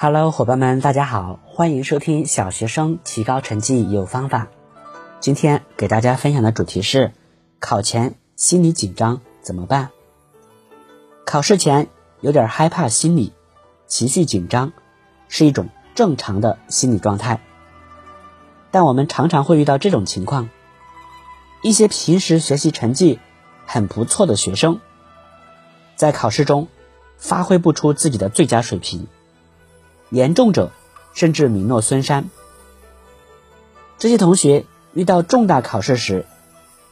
Hello，伙伴们，大家好，欢迎收听小学生提高成绩有方法。今天给大家分享的主题是：考前心理紧张怎么办？考试前有点害怕心理，情绪紧张是一种正常的心理状态。但我们常常会遇到这种情况：一些平时学习成绩很不错的学生，在考试中发挥不出自己的最佳水平。严重者甚至名落孙山。这些同学遇到重大考试时，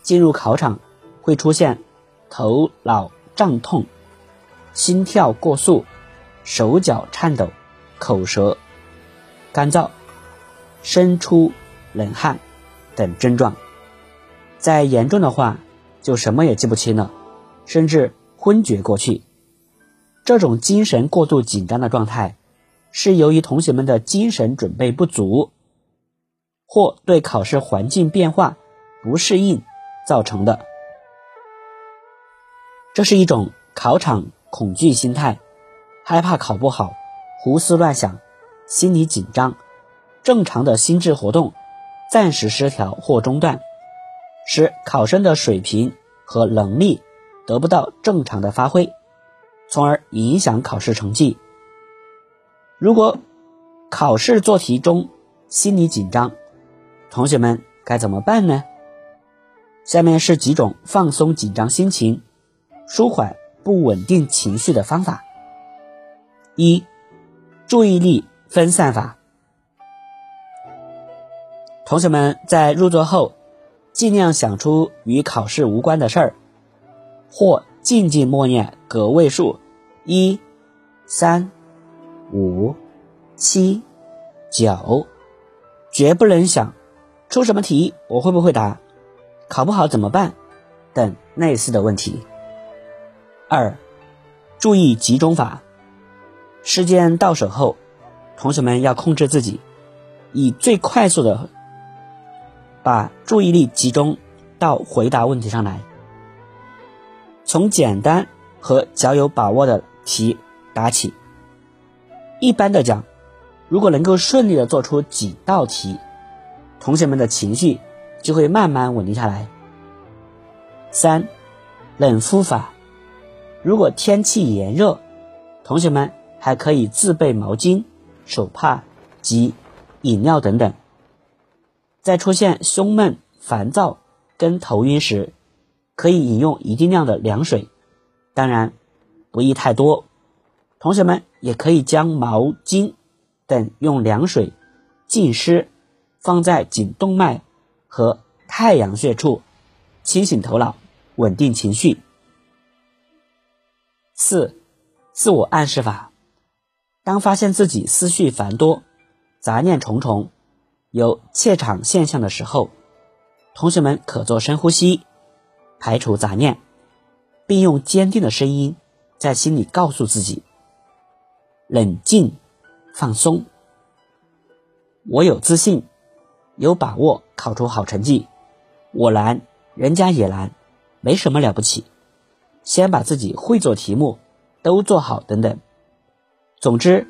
进入考场会出现头脑胀痛、心跳过速、手脚颤抖、口舌干燥、身出冷汗等症状。再严重的话，就什么也记不清了，甚至昏厥过去。这种精神过度紧张的状态。是由于同学们的精神准备不足，或对考试环境变化不适应造成的。这是一种考场恐惧心态，害怕考不好，胡思乱想，心理紧张，正常的心智活动暂时失调或中断，使考生的水平和能力得不到正常的发挥，从而影响考试成绩。如果考试做题中心理紧张，同学们该怎么办呢？下面是几种放松紧张心情、舒缓不稳定情绪的方法。一、注意力分散法。同学们在入座后，尽量想出与考试无关的事儿，或静静默念个位数一、三。五、七、九，绝不能想出什么题我会不会答，考不好怎么办等类似的问题。二、注意集中法。时间到手后，同学们要控制自己，以最快速的把注意力集中到回答问题上来，从简单和较有把握的题答起。一般的讲，如果能够顺利的做出几道题，同学们的情绪就会慢慢稳定下来。三，冷敷法。如果天气炎热，同学们还可以自备毛巾、手帕及饮料等等。在出现胸闷、烦躁跟头晕时，可以饮用一定量的凉水，当然不宜太多。同学们也可以将毛巾等用凉水浸湿，放在颈动脉和太阳穴处，清醒头脑，稳定情绪。四、自我暗示法。当发现自己思绪繁多、杂念重重、有怯场现象的时候，同学们可做深呼吸，排除杂念，并用坚定的声音在心里告诉自己。冷静，放松。我有自信，有把握考出好成绩。我难，人家也难，没什么了不起。先把自己会做题目都做好，等等。总之，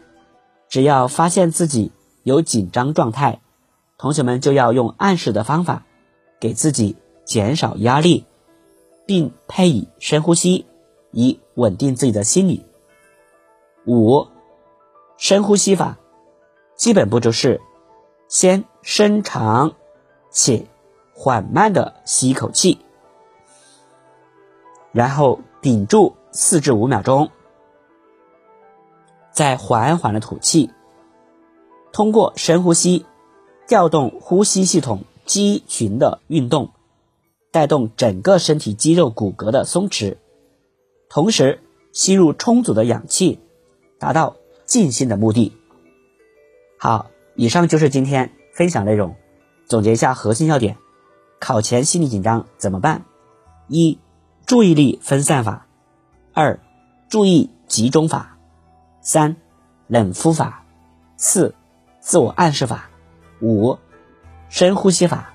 只要发现自己有紧张状态，同学们就要用暗示的方法，给自己减少压力，并配以深呼吸，以稳定自己的心理。五。深呼吸法，基本步骤是：先伸长且缓慢的吸一口气，然后屏住四至五秒钟，再缓缓的吐气。通过深呼吸，调动呼吸系统肌群的运动，带动整个身体肌肉骨骼的松弛，同时吸入充足的氧气，达到。静心的目的。好，以上就是今天分享内容。总结一下核心要点：考前心理紧张怎么办？一、注意力分散法；二、注意集中法；三、冷敷法；四、自我暗示法；五、深呼吸法。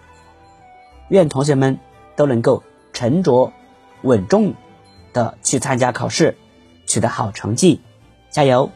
愿同学们都能够沉着稳重的去参加考试，取得好成绩，加油！